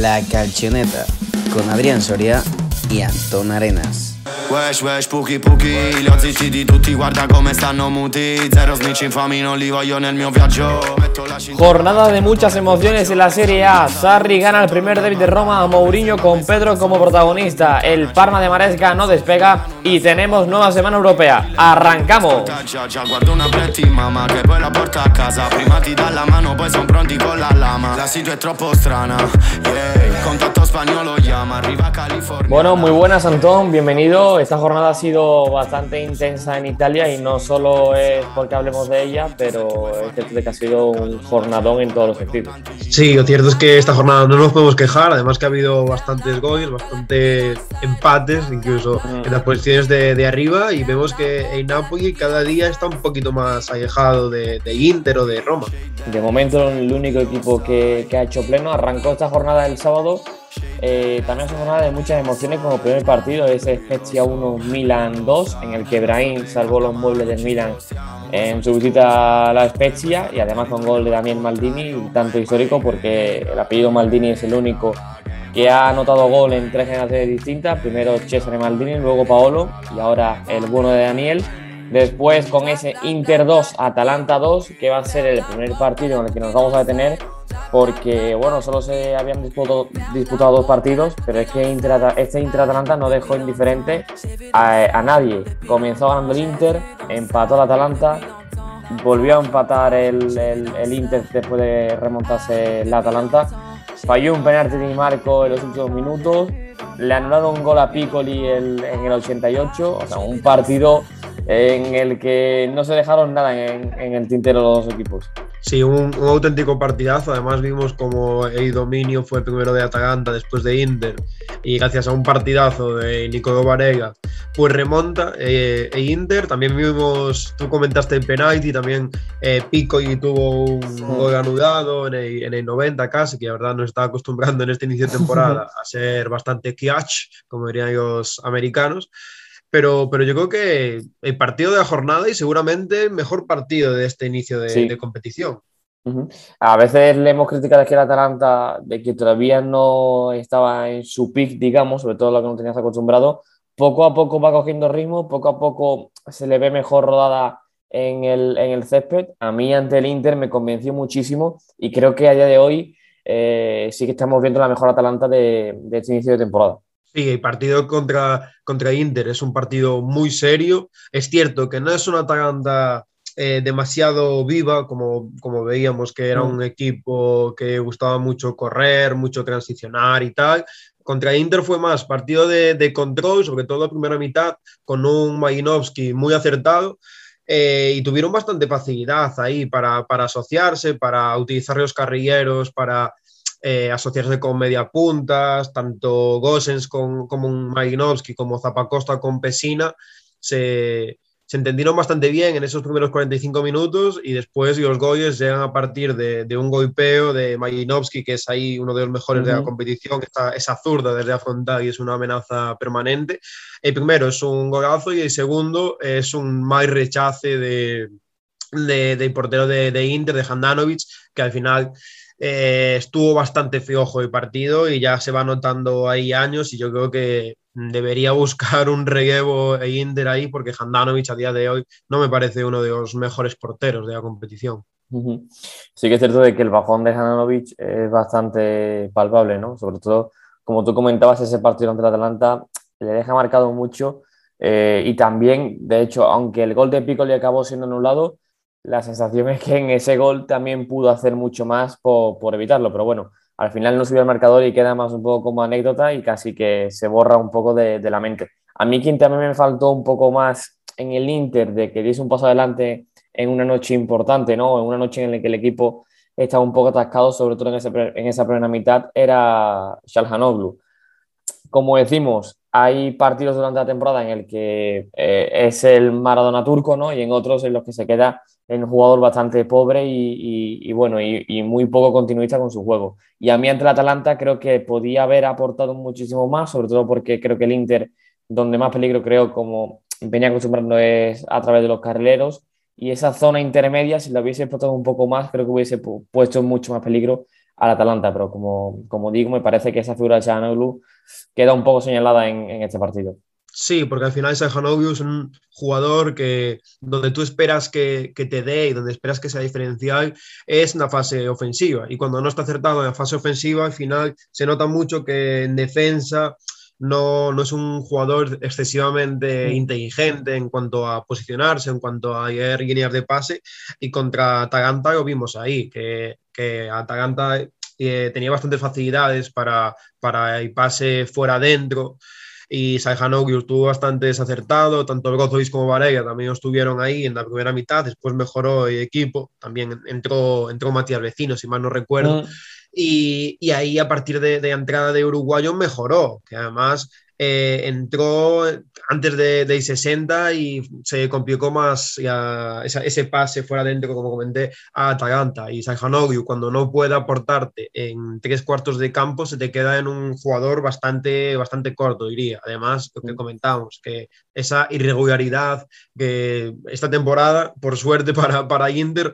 La Calchoneta con Adrián Soria y Antón Arenas. Wesh, wesh, puki, puki Li ho zitti di tutti, guarda come stanno muti. Zero snitch infami, non li voglio nel mio viaggio. Jornada de muchas emociones en la Serie A. Sarri gana el primer derby de Roma a Mourinho con Pedro como protagonista. El Parma de Maresca no despega y tenemos nueva semana europea. ¡Arrancamos! Bueno, muy buenas Antón, bienvenido. Esta jornada ha sido bastante intensa en Italia y no solo es porque hablemos de ella, pero es cierto que ha sido un jornadón en todos los sentidos. Sí, lo cierto es que esta jornada no nos podemos quejar, además que ha habido bastantes goles, bastantes empates, incluso Mm. en las posiciones de, de arriba, y vemos que el Napoli cada día está un poquito más alejado de, de Inter o de Roma. De momento el único equipo que, que ha hecho pleno arrancó esta jornada el sábado. Eh, también es una jornada de muchas emociones como primer partido, ese Spezia 1 Milan 2, en el que Brahim salvó los muebles del Milan en su visita a la Spezia y además con gol de Daniel Maldini, tanto histórico porque el apellido Maldini es el único que ha anotado gol en tres generaciones distintas, primero Cesare Maldini, luego Paolo y ahora el bueno de Daniel. Después con ese Inter 2, Atalanta 2, que va a ser el primer partido en el que nos vamos a detener, porque bueno, solo se habían disputado, disputado dos partidos, pero es que este Inter Atalanta no dejó indiferente a, nadie. Comenzó ganando el Inter, empató el Atalanta, volvió a empatar el, el- el Inter después de remontarse el Atalanta. Falló un penalti de Marco en los últimos minutos. Le anularon un gol a Piccoli en el 88. O sea, un partido en el que no se dejaron nada en, en el tintero los dos equipos. Sí, un, un auténtico partidazo. Además, vimos como el dominio fue primero de Atalanta, después de Inter, y gracias a un partidazo de Nicolò Varega, pues remonta eh, e Inter. También vimos, tú comentaste el penalti, también eh, Pico y tuvo un gol anulado en el, en el 90 casi, que la verdad nos está acostumbrando en este inicio de temporada a ser bastante clutch, como dirían los americanos. Pero, pero yo creo que el partido de la jornada y seguramente el mejor partido de este inicio de, Sí. de competición. A veces le hemos criticado aquí al Atalanta de que todavía no estaba en su pick, digamos, sobre todo lo que no tenías acostumbrado. Poco a poco va cogiendo ritmo, poco a poco se le ve mejor rodada en el, en el césped. A mí ante el Inter me convenció muchísimo y creo que a día de hoy eh, sí que estamos viendo la mejor Atalanta de, de este inicio de temporada. Sí, el partido contra, contra Inter es un partido muy serio. Es cierto que no es una Atalanta eh, demasiado viva, como, como veíamos que era Mm. un equipo que gustaba mucho correr, mucho transicionar y tal. Contra Inter fue más partido de, de control, sobre todo la primera mitad, con un Majinovski muy acertado. eh, y tuvieron bastante facilidad ahí para, para asociarse, para utilizar los carrilleros, para eh, asociarse con mediapuntas, tanto Gosens con, como un Majinovski como Zapacosta con Pesina, se, se entendieron bastante bien en esos primeros 45 minutos y después los goles llegan a partir de, de un golpeo de Majinovski, que es ahí uno de los mejores de la competición, esta, esa zurda desde afrontar y es una amenaza permanente. El primero es un golazo y el segundo es un mal rechace de, de, del portero de, de Inter, de Handanovic, que al final eh, estuvo bastante flojo el partido y ya se va notando ahí años y yo creo que debería buscar un relevo e Inter ahí porque Handanovic a día de hoy no me parece uno de los mejores porteros de la competición. Sí que es cierto de que el bajón de Handanovic es bastante palpable, ¿no? Sobre todo, como tú comentabas, ese partido ante el Atalanta le deja marcado mucho eh, y también, de hecho, aunque el gol de Piccoli acabó siendo anulado, la sensación es que en ese gol también pudo hacer mucho más por, por evitarlo, pero bueno, al final no subió el marcador y queda más un poco como anécdota y casi que se borra un poco de, de la mente. A mí quien también me faltó un poco más en el Inter de que diese un paso adelante en una noche importante, ¿no? En una noche en la que el equipo estaba un poco atascado, sobre todo en, ese, en esa primera mitad, era Shalhanoglu. Como decimos, hay partidos durante la temporada en el que eh, es el Maradona turco, ¿no? Y en otros en los que se queda en un jugador bastante pobre y, bueno, y, muy poco continuista con su juego. Y a mí ante el Atalanta creo que podía haber aportado muchísimo más, sobre todo porque creo que el Inter, donde más peligro creo, como venía acostumbrando, es a través de los carrileros. Y esa zona intermedia, si la hubiese explotado un poco más, creo que hubiese pu puesto mucho más peligro al Atalanta, pero como, como digo, me parece que esa figura de Chanoglu queda un poco señalada en, en este partido. Sí, porque al final Sajanovic es un jugador que donde tú esperas que, que, te dé y donde esperas que sea diferencial es en la fase ofensiva. Y cuando no está acertado en la fase ofensiva, al final se nota mucho que en defensa no, no es un jugador excesivamente inteligente en cuanto a posicionarse, en cuanto a ir líneas de pase. Y contra Atalanta lo vimos ahí, que, que Atalanta eh, tenía bastantes facilidades para, para el pase fuera adentro y Saihanogiu estuvo bastante desacertado, tanto Brozovic como Varela también estuvieron ahí en la primera mitad, después mejoró el equipo, también entró, entró Matías Vecino, si mal no recuerdo, mm. y, y, ahí a partir de, de entrada de Uruguayo mejoró, que además eh, entró antes de, de 60 y se complicó más esa, ese pase fuera dentro, como comenté, a Atalanta. Y Sajanogiu, cuando no puede aportarte en tres cuartos de campo, se te queda en un jugador bastante, bastante corto, diría. Además, lo que comentamos, que esa irregularidad que esta temporada, por suerte para, para Inter,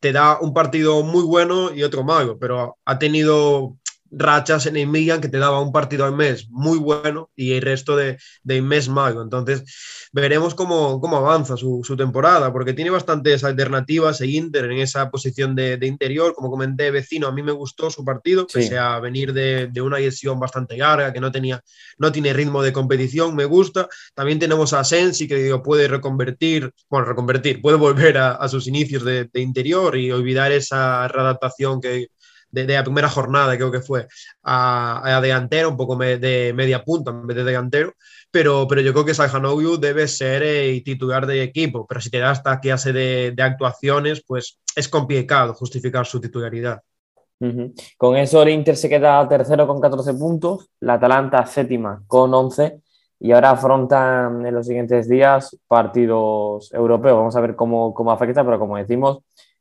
te da un partido muy bueno y otro malo, pero ha tenido rachas en el que te daba un partido al mes muy bueno y el resto de, de mes malo. Entonces, veremos cómo, cómo avanza su, su, temporada, porque tiene bastantes alternativas e Inter en esa posición de, de, interior. Como comenté, vecino, a mí me gustó su partido, sí. pese a venir de, de, una lesión bastante larga, que no, tenía, no tiene ritmo de competición, me gusta. También tenemos a Sensi, que digo, puede reconvertir, bueno, reconvertir, puede volver a, a sus inicios de, de interior y olvidar esa readaptación que de, la primera jornada, creo que fue, a, a delantero, un poco de media punta en vez de delantero, pero, pero yo creo que Sajanovic debe ser eh, titular de equipo, pero si te da esta clase de, de actuaciones, pues es complicado justificar su titularidad. Con eso el Inter se queda tercero con 14 puntos, la Atalanta séptima con 11 y ahora afrontan en los siguientes días partidos europeos. Vamos a ver cómo, cómo afecta, pero como decimos,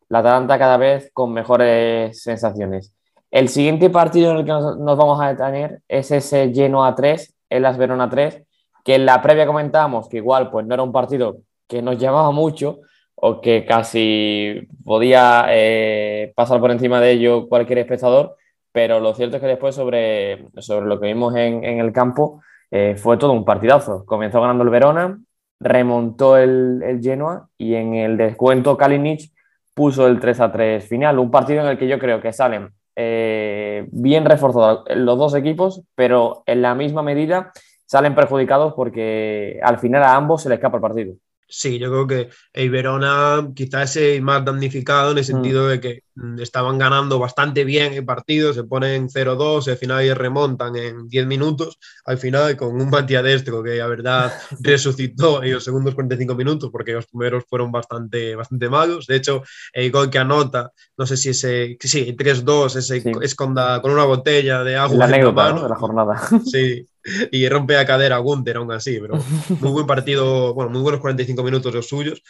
la Atalanta cada vez con mejores sensaciones. El siguiente partido en el que nos, vamos a detener es ese Genoa 3, el Las Verona 3, que en la previa comentábamos que igual pues no era un partido que nos llamaba mucho o que casi podía eh, pasar por encima de ello cualquier espectador, pero lo cierto es que después sobre, sobre lo que vimos en, en el campo eh, fue todo un partidazo. Comenzó ganando el Verona, remontó el, el Genoa y en el descuento Kalinic puso el 3 a 3 final. Un partido en el que yo creo que salen eh, bien reforzados los dos equipos, pero en la misma medida salen perjudicados porque al final a ambos se les escapa el partido. Sí, yo creo que el Verona quizás es más damnificado en el sentido mm. de que estaban ganando bastante bien el partido, se ponen 0-2, al final y remontan en 10 minutos, al final con un Destro que la verdad resucitó en los segundos 45 minutos porque los primeros fueron bastante, bastante malos. De hecho, el gol que anota, no sé si ese, sí, 3-2, ese sí. es con, da, con, una botella de agua. La anécdota ¿no? de la jornada. Sí, y rompe a cadera a Gunter aún así, pero muy buen partido, bueno, muy buenos 45 minutos los suyos.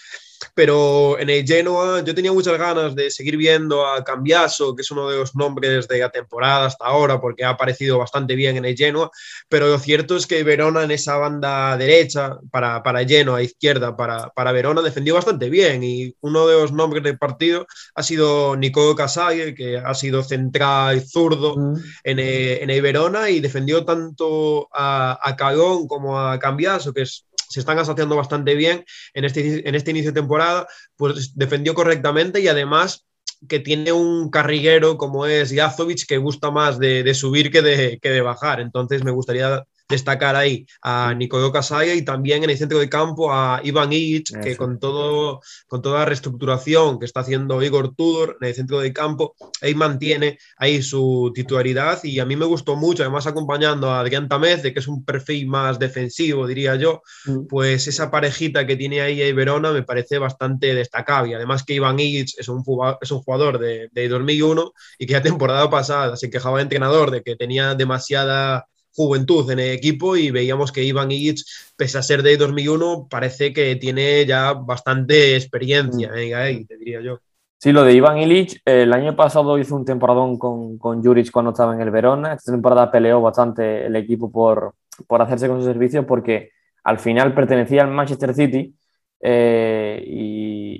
Pero en el Genoa yo tenía muchas ganas de seguir viendo a Cambiaso, que es uno de los nombres de la temporada hasta ahora, porque ha aparecido bastante bien en el Genoa. Pero lo cierto es que Verona en esa banda derecha, para, para Genoa, izquierda, para, para Verona, defendió bastante bien. Y uno de los nombres del partido ha sido Nicolo Casale, que ha sido central zurdo en, el, en el Verona y defendió tanto a, a Calón como a Cambiaso, que es se están asociando bastante bien en este, en este inicio de temporada, pues defendió correctamente y además que tiene un carriguero como es Yazovic que gusta más de, de subir que de, que de bajar. Entonces me gustaría destacar ahí a Nicolò Casaya y también en el centro de campo a Ivan Illich, que con, todo, con toda la reestructuración que está haciendo Igor Tudor en el centro de campo, ahí mantiene ahí su titularidad y a mí me gustó mucho, además acompañando a Adrián Tamez, de que es un perfil más defensivo, diría yo, pues esa parejita que tiene ahí Verona me parece bastante destacable. Además que Ivan Illich es un, es un jugador de, de 2001 y que la temporada pasada se quejaba el entrenador de que tenía demasiada juventud en el equipo y veíamos que Ivan Illich, pese a ser de 2001, parece que tiene ya bastante experiencia. Ahí, te diría yo. Sí, lo de Iván Illich, el año pasado hizo un temporadón con, con Juric cuando estaba en el Verona. Esta temporada peleó bastante el equipo por, por hacerse con su servicio porque al final pertenecía al Manchester City Eh,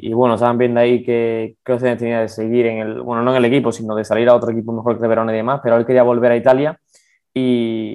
y, bueno, estaban viendo ahí que, que tenía de seguir en el, bueno, no en el equipo, sino de salir a otro equipo mejor que el Verona y demás, pero él quería volver a Italia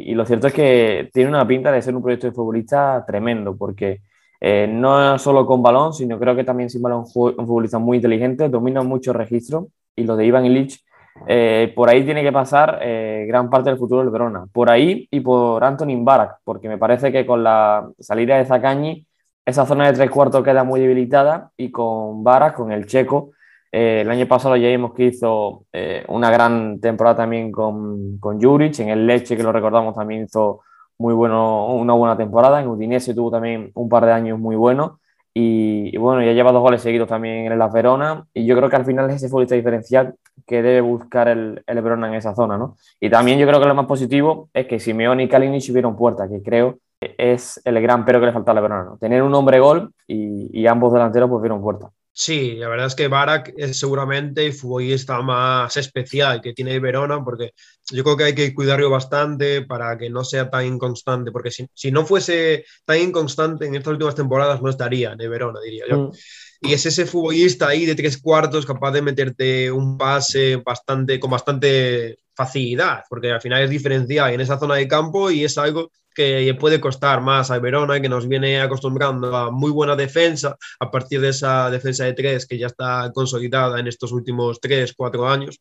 y, lo cierto es que tiene una pinta de ser un proyecto de futbolista tremendo, porque eh, no solo con balón, sino creo que también sin balón un futbolista muy inteligente, domina muchos registros y lo de Iván Illich, eh, por ahí tiene que pasar eh, gran parte del futuro del Verona, por ahí y por Anthony Barak, porque me parece que con la salida de Zacañi esa zona de tres cuartos queda muy debilitada y con Barak, con el checo, eh, el año pasado ya vimos que hizo una gran temporada también con, con Juric, en el Leche, que lo recordamos, también hizo muy bueno, una buena temporada, en Udinese tuvo también un par de años muy buenos y, bueno, ya lleva dos goles seguidos también en la Verona y yo creo que al final es ese futbolista diferencial que debe buscar el, el Verona en esa zona, ¿no? Y también yo creo que lo más positivo es que Simeone y Kalinic hubieron puerta, que creo es el gran pero que le falta al Verona, ¿no? Tener un hombre gol y, y ambos delanteros pues vieron puerta. Sí, la verdad es que Barak es seguramente el futbolista más especial que tiene Verona, porque yo creo que hay que cuidarlo bastante para que no sea tan inconstante, porque si, si no fuese tan inconstante en estas últimas temporadas no estaría en Verona, diría yo. Mm. Y es ese futbolista ahí de tres cuartos capaz de meterte un pase bastante, con bastante facilidad, porque al final es diferencial en esa zona de campo y es algo que puede costar más a Verona, que nos viene acostumbrando a muy buena defensa a partir de esa defensa de tres que ya está consolidada en estos últimos tres, cuatro años.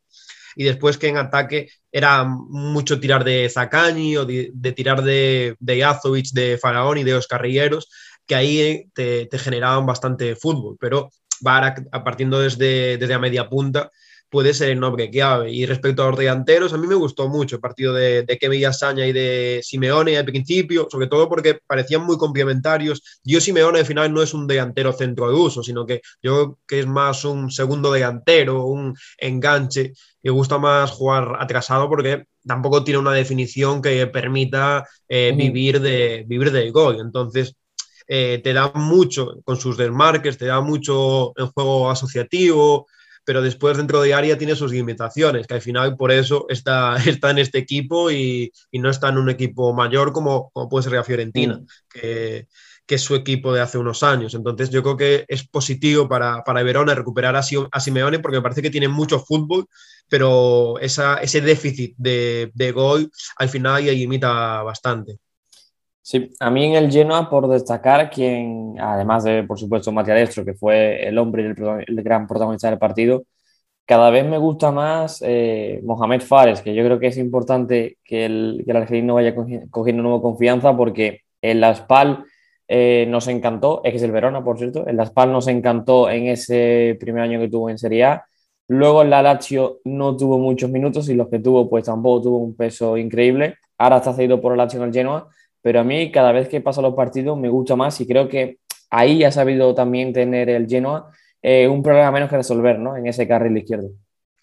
Y después que en ataque era mucho tirar de Zacani o de, tirar de, de de Faraón y de Oscar Rilleros, que ahí te, generaban bastante fútbol. Pero Barak, partiendo desde, desde a media punta, puede ser el nombre clave. Y respecto a los delanteros, a mí me gustó mucho el partido de, de Kevin Asaña y de Simeone al principio, sobre todo porque parecían muy complementarios. Yo Simeone al final no es un delantero centro de uso, sino que yo creo que es más un segundo delantero, un enganche. Me gusta más jugar atrasado porque tampoco tiene una definición que permita eh, vivir, de, vivir del gol. Entonces, eh, te da mucho con sus desmarques, te da mucho en juego asociativo, pero después dentro de área tiene sus limitaciones, que al final por eso está, está en este equipo y, y no está en un equipo mayor como, como puede ser la Fiorentina, mm. que, que, es su equipo de hace unos años. Entonces yo creo que es positivo para, para Verona recuperar a, a Simeone porque me parece que tiene mucho fútbol, pero esa, ese déficit de, de gol al final ya limita bastante. Sí, a mí en el Genoa, por destacar, quien, además de, por supuesto, Matías Destro, que fue el hombre y el, gran protagonista del partido, cada vez me gusta más eh, Mohamed Fares, que yo creo que es importante que el, que el argelino vaya cogiendo nueva confianza, porque en la SPAL eh, nos encantó, es que es el Verona, por cierto, en la SPAL nos encantó en ese primer año que tuvo en Serie A. Luego en la Lazio no tuvo muchos minutos y los que tuvo, pues tampoco tuvo un peso increíble. Ahora está cedido por el Lazio en el Genoa pero a mí cada vez que pasa los partidos me gusta más y creo que ahí ha sabido también tener el Genoa eh, un problema menos que resolver ¿no? en ese carril izquierdo.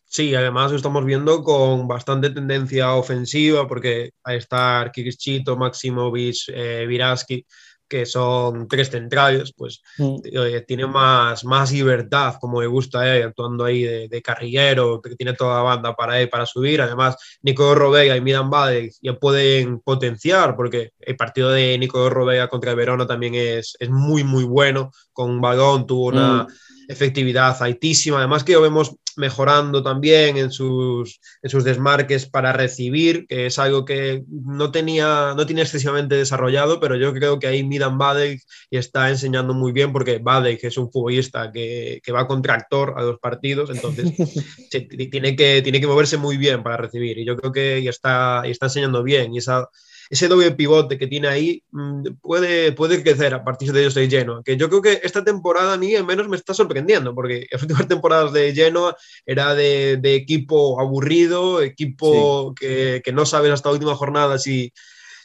Sí, además lo estamos viendo con bastante tendencia ofensiva porque ahí está Kirchito, Maximovic, eh, Viraski, que son tres centrales, pues mm. eh, tiene más, más libertad, como le gusta a él, actuando ahí de, carrillero, que tiene toda la banda para él, para subir. Además, Nico Robega y Midan Bade ya pueden potenciar, porque el partido de Nico Robega contra el Verona también es, es muy, muy bueno. Con balón tuvo una... Mm efectividad altísima. Además que lo vemos mejorando también en sus, en sus desmarques para recibir, que es algo que no tenía, no tiene excesivamente desarrollado, pero yo creo que ahí Midan Badek y está enseñando muy bien porque Badek es un futbolista que, que va con tractor a los partidos, entonces tiene, que, tiene que moverse muy bien para recibir y yo creo que ya está, y está enseñando bien y esa ese doble pivote que tiene ahí mm, puede, puede crecer a partir de ellos de Genoa. Que yo creo que esta temporada a mí al menos me está sorprendiendo, porque las últimas temporadas de Genoa era de, equipo aburrido, equipo que, que, no sabes hasta la última jornada si,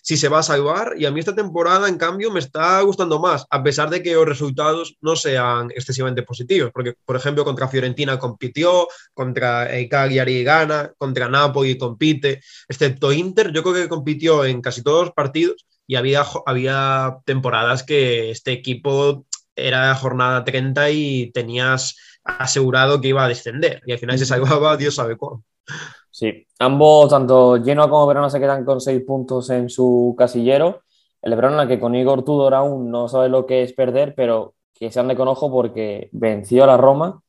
si se va a salvar. Y a mí esta temporada, en cambio, me está gustando más, a pesar de que los resultados no sean excesivamente positivos. Porque, por ejemplo, contra Fiorentina compitió, contra Cagliari gana, contra Napoli compite, excepto Inter, yo creo que compitió en casi todos los partidos y había, había temporadas que este equipo era jornada 30 y tenías asegurado que iba a descender y al final se salvaba, Dios sabe cómo. Sí, ambos, tanto Genoa como Verona, se quedan con seis puntos en su casillero. El Verona, que con Igor Tudor aún no sabe lo que es perder, pero que se ande con ojo porque venció a la Roma,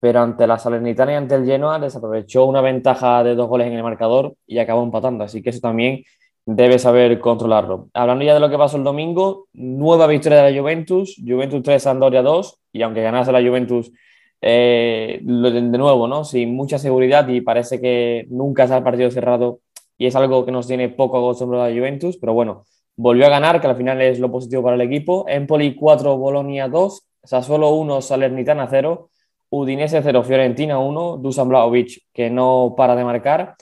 pero ante la Salernitana y ante el Genoa desaprovechó una ventaja de dos goles en el marcador y acabó empatando. Así que eso también debe saber controlarlo. Hablando ya de lo que pasó el domingo, nueva victoria de la Juventus, Juventus 3, Sampdoria 2, y aunque ganase la Juventus eh, de nuevo, ¿no? Sin mucha seguridad y parece que nunca se ha partido cerrado y es algo que nos tiene poco acostumbrado a Juventus, pero bueno, volvió a ganar, que al final es lo positivo para el equipo. Empoli 4, Bolonia 2, Sassuolo 1, Salernitana 0, Udinese 0, Fiorentina 1, Dusan Blaovic que no para de marcar.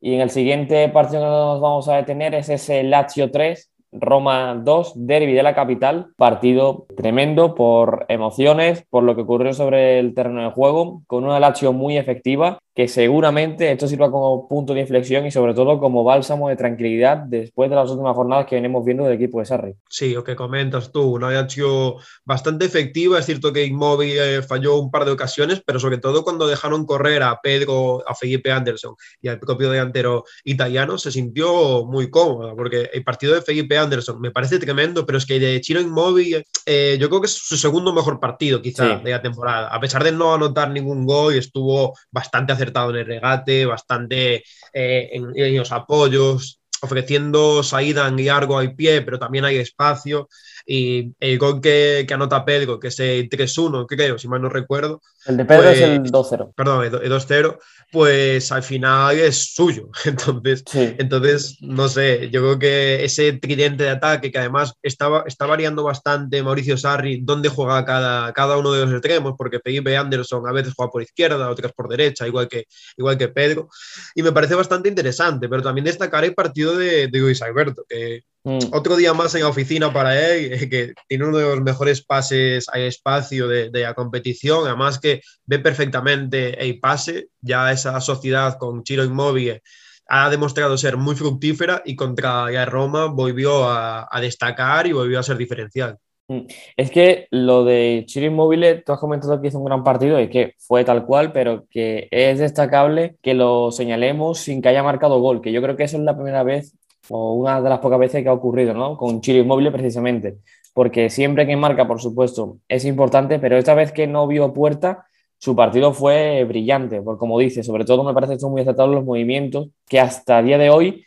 Y en el siguiente partido que nos vamos a detener es ese Lazio 3, Roma 2, derby de la capital, partido tremendo por emociones, por lo que ocurrió sobre el terreno de juego, con una Lazio muy efectiva, que seguramente esto sirva como punto de inflexión y sobre todo como bálsamo de tranquilidad después de las últimas jornadas que venimos viendo del equipo de Sarri. Sí, lo que comentas tú, una Lazio bastante efectiva, es cierto que Inmóvil eh, falló un par de ocasiones, pero sobre todo cuando dejaron correr a Pedro, a Felipe Anderson y al propio delantero italiano, se sintió muy cómoda, porque el partido de Felipe Anderson me parece tremendo, pero es que de Chiro Inmóvil eh, yo creo que es su segundo mejor partido quizá de la temporada, a pesar de no anotar ningún gol, estuvo bastante acertado en el regate, bastante eh, en, los apoyos, ofreciendo salida en largo al pie, pero también hay espacio. Y el gol que, que anota Pedro, que es el 3-1, creo, si mal no recuerdo. El de Pedro es el 2-0. Pues, perdón, el 2-0, pues al final es suyo. Entonces, entonces, no sé, yo creo que ese tridente de ataque, que además estaba, está variando bastante Mauricio Sarri, dónde juega cada, cada uno de los extremos, porque Felipe Anderson a veces juega por izquierda, otras por derecha, igual que, igual que Pedro. Y me parece bastante interesante, pero también destacar el partido de, de Luis Alberto, que Mm. Otro día más en la oficina para él, eh, que tiene uno de los mejores pases a espacio de, la competición, además que ve perfectamente el pase, ya esa sociedad con Chiro Inmóvil ha demostrado ser muy fructífera y contra la Roma volvió a, destacar y volvió a ser diferencial. Mm. Es que lo de Chiro Inmóvil, tú has comentado que hizo un gran partido y que fue tal cual, pero que es destacable que lo señalemos sin que haya marcado gol, que yo creo que eso es la primera vez o una de las pocas veces que ha ocurrido, ¿no? Con Chile Inmóvil precisamente, porque siempre que marca, por supuesto, es importante, pero esta vez que no vio puerta, su partido fue brillante, porque como dice, sobre todo me parece son muy acertados los movimientos, que hasta el día de hoy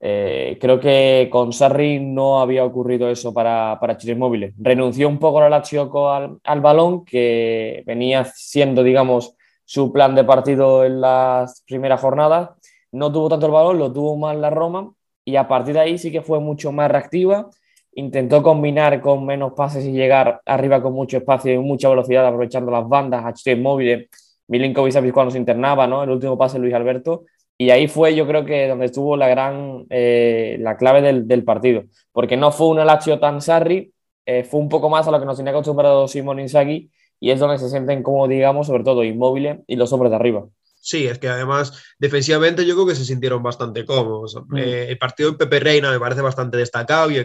eh, creo que con Sarri no había ocurrido eso para, para Chile Inmóvil. Renunció un poco la Lazio al, al balón, que venía siendo, digamos, su plan de partido en las primeras jornadas. No tuvo tanto el balón, lo tuvo más la Roma y a partir de ahí sí que fue mucho más reactiva. Intentó combinar con menos pases y llegar arriba con mucho espacio y mucha velocidad, aprovechando las bandas, HT móviles. Milinkovic cuando se internaba, ¿no? El último pase Luis Alberto. Y ahí fue, yo creo que donde estuvo la gran, eh, la clave del, partido. Porque no fue un Lazio tan Sarri, eh, fue un poco más a lo que nos tenía acostumbrado Simón Inzaghi, y es donde se sienten como, digamos, sobre todo inmóviles y los hombres de arriba. Sí, es que además defensivamente yo creo que se sintieron bastante cómodos. Mm. Eh, el partido de Pepe Reina me parece bastante destacado y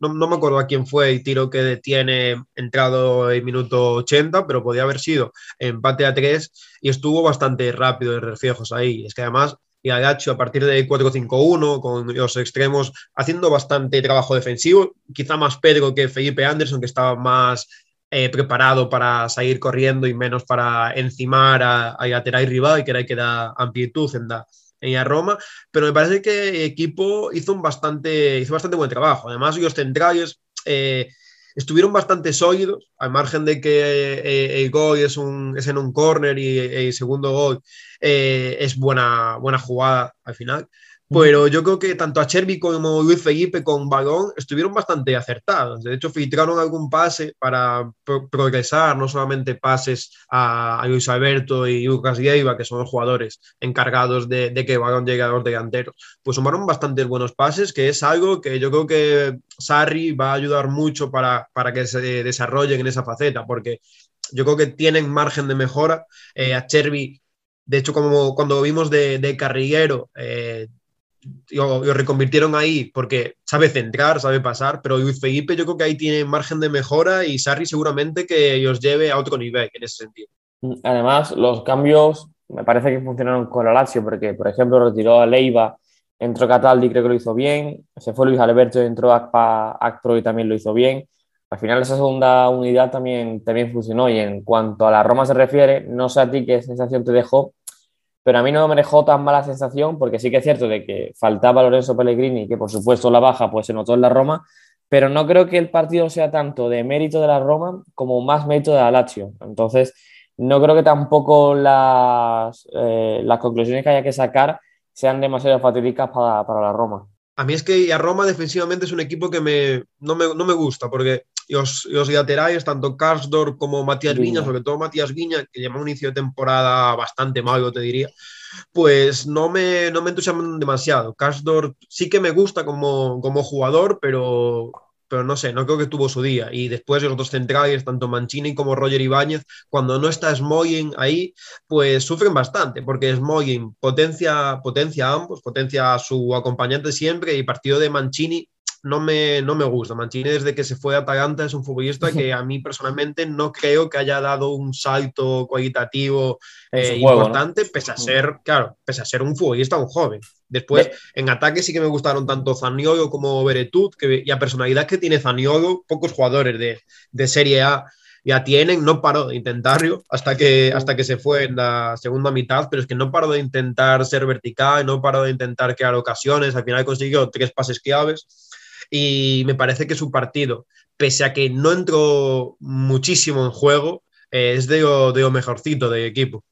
no, no, me acuerdo a quién fue el tiro que detiene entrado en minuto 80, pero podía haber sido empate a 3 y estuvo bastante rápido de reflejos ahí. Es que además y Agacho a partir de 4-5-1 con los extremos haciendo bastante trabajo defensivo, quizá más Pedro que Felipe Anderson que estaba más eh, preparado para seguir corriendo y menos para encimar a, a lateral rival, que era que da amplitud en la, en Roma, pero me parece que el equipo hizo un bastante, hizo bastante buen trabajo. Además, los centrales eh, estuvieron bastante sólidos, al margen de que eh, el gol es, un, es en un corner y el segundo gol es buena, buena jugada al final. Pero yo creo que tanto a Cherby como Luis Felipe con balón estuvieron bastante acertados. De hecho, filtraron algún pase para progresar, no solamente pases a, Luis Alberto y Lucas Gueiva, que son los jugadores encargados de, que el balón llegue a los delanteros. Pues sumaron bastantes buenos pases, que es algo que yo creo que Sarri va a ayudar mucho para, para que se desarrollen en esa faceta, porque yo creo que tienen margen de mejora. Eh, a Cherby de hecho, como cuando vimos de, de carrillero, eh, lo, reconvirtieron ahí porque sabe centrar, sabe pasar, pero Luis Felipe yo creo que ahí tiene margen de mejora y Sarri seguramente que los lleve a otro nivel en ese sentido. Además, los cambios me parece que funcionaron con la Lazio porque, por ejemplo, retiró a Leiva, entró Cataldi, creo que lo hizo bien, se fue Luis Alberto, entró Acpa, Acpro y también lo hizo bien. al final esa segunda unidad también, también funcionó. Y en cuanto a la Roma se refiere, no sé a ti qué sensación te dejó, pero a mí no me dejó tan mala sensación porque sí que es cierto de que faltaba Lorenzo Pellegrini, que por supuesto la baja pues se notó en la Roma, pero no creo que el partido sea tanto de mérito de la Roma como más mérito de la Lazio. Entonces, no creo que tampoco las, eh, las conclusiones que haya que sacar sean demasiado fatídicas para, para la Roma. A mí es que a Roma defensivamente es un equipo que me, no, me, no me gusta, porque los, los laterales, tanto Karsdorp como Matías Viña, sobre todo Matías Viña, que lleva un inicio de temporada bastante malo, te diría, pues no me, no me entusiasman demasiado. Karsdorp sí que me gusta como, como jugador, pero pero no sé, no creo que tuvo su día. Y después los dos centrales, tanto Mancini como Roger Ibáñez, cuando no está Smoyin ahí, pues sufren bastante, porque Smoyin potencia, potencia a ambos, potencia a su acompañante siempre, y partido de Mancini no me, no me gusta. Mancini desde que se fue a Atalanta es un futbolista que a mí personalmente no creo que haya dado un salto cualitativo eh, importante, pese a mm. ser, claro, pese a ser un futbolista, un joven. Después, en ataque sí que me gustaron tanto Zaniolo como Beretut, que, y a personalidad que tiene Zaniolo, pocos jugadores de, de Serie A ya tienen, no paró de intentarlo hasta que, hasta que se fue en la segunda mitad, pero es que no paró de intentar ser vertical, no paró de intentar crear ocasiones, al final consiguió tres pases claves y me parece que su partido, pese a que no entró muchísimo en juego, eh, es de lo, de mejorcito del equipo.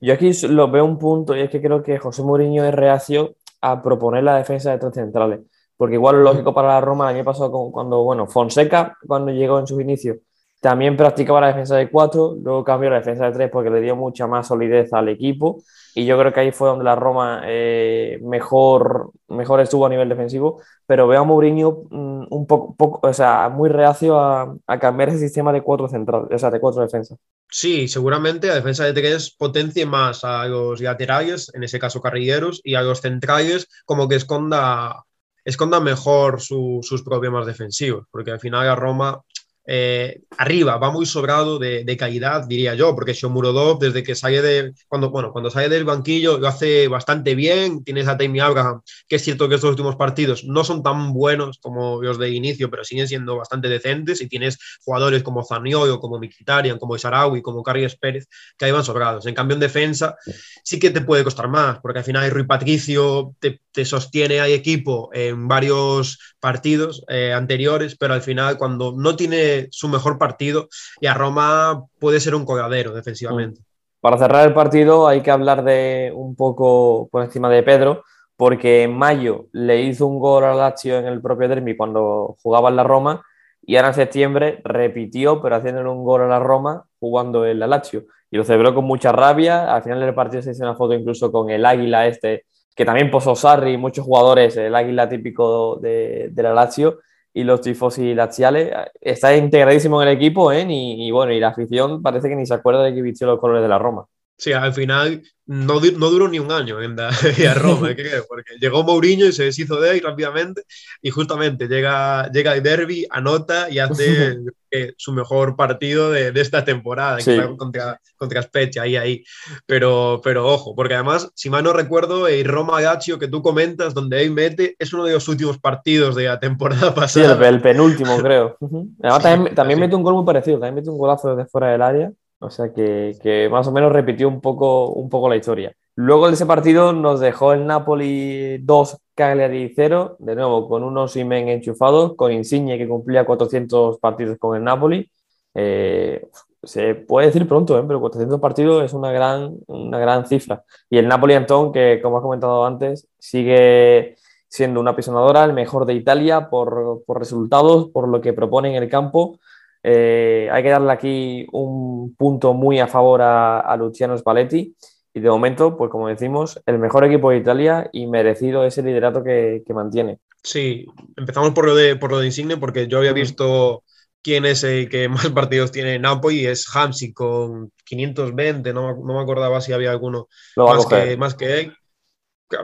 Yo aquí lo veo un punto y es que creo que José Mourinho es reacio a proponer la defensa de tres centrales, porque igual es lógico para la Roma el año pasado cuando, bueno, Fonseca, cuando llegó en sus inicios, también practicaba la defensa de cuatro, luego cambió la defensa de tres porque le dio mucha más solidez al equipo y yo creo que ahí fue donde la Roma eh, mejor, mejor estuvo a nivel defensivo, pero veo a Mourinho mm, un poco, poco, o sea, muy reacio a, cambiar ese sistema de cuatro centrales, o sea, de cuatro defensas. Sí, seguramente la defensa de tres potencie más a los laterales, en ese caso carrilleros, y a los centrales como que esconda, esconda mejor su, sus problemas defensivos, porque al final a Roma eh, arriba, va muy sobrado de, calidad, diría yo, porque Shomurodov, desde que sale de, cuando, bueno, cuando sale del banquillo, lo hace bastante bien. Tienes a Tammy Abraham, que es cierto que estos últimos partidos no son tan buenos como los de inicio, pero siguen siendo bastante decentes. Y tienes jugadores como Zaniolo, como Mikitarian, como Isaraui, como Carlos Pérez, que ahí van sobrados. En cambio, en defensa sí que te puede costar más, porque al final Rui Patricio te, te sostiene hay equipo en varios partidos eh, anteriores, pero al final, cuando no tiene su mejor partido y a Roma puede ser un coladero defensivamente. Mm. Para cerrar el partido hay que hablar de un poco por encima de Pedro, porque en mayo le hizo un gol a Lazio en el propio derby cuando jugaba en la Roma y ahora en septiembre repitió, pero haciéndole un gol a la Roma jugando en la Lazio. Y lo celebró con mucha rabia. Al final del partido se hizo una foto incluso con el águila este, que también posó Sarri y muchos jugadores, el águila típico de la Lazio y los tifosi laziales. Está integradísimo en el equipo, ¿eh? Y, y, bueno, y la afición parece que ni se acuerda de que vistió los colores de la Roma. Sí, al final no, no duró ni un año en la, en Roma, creo, porque llegó Mourinho y se deshizo de ahí rápidamente y justamente llega, llega el derby, anota y hace su mejor partido de, de esta temporada sí. contra, contra Spezia, ahí, ahí. Pero, pero ojo, porque además, si mal no recuerdo, el Roma Gaccio que tú comentas, donde él mete, es uno de los últimos partidos de la temporada pasada. Sí, el, el penúltimo, creo. Además, también, también mete un gol muy parecido, también mete un golazo desde fuera del área. O sea que, que, más o menos repitió un poco, un poco la historia. Luego de ese partido nos dejó el Napoli 2, Cagliari 0, de nuevo con unos Imen enchufados, con Insigne que cumplía 400 partidos con el Napoli. Eh, se puede decir pronto, ¿eh? pero 400 partidos es una gran, una gran cifra. Y el Napoli Antón, que como has comentado antes, sigue siendo una pisonadora, el mejor de Italia por, por resultados, por lo que propone en el campo eh, hay que darle aquí un punto muy a favor a, a, Luciano Spalletti y de momento, pues como decimos, el mejor equipo de Italia y merecido ese liderato que, que mantiene. Sí, empezamos por lo, de, por lo de Insigne porque yo había visto quién es el que más partidos tiene Napoli y es Hamsi con 520, no, no me acordaba si había alguno más que, más que él.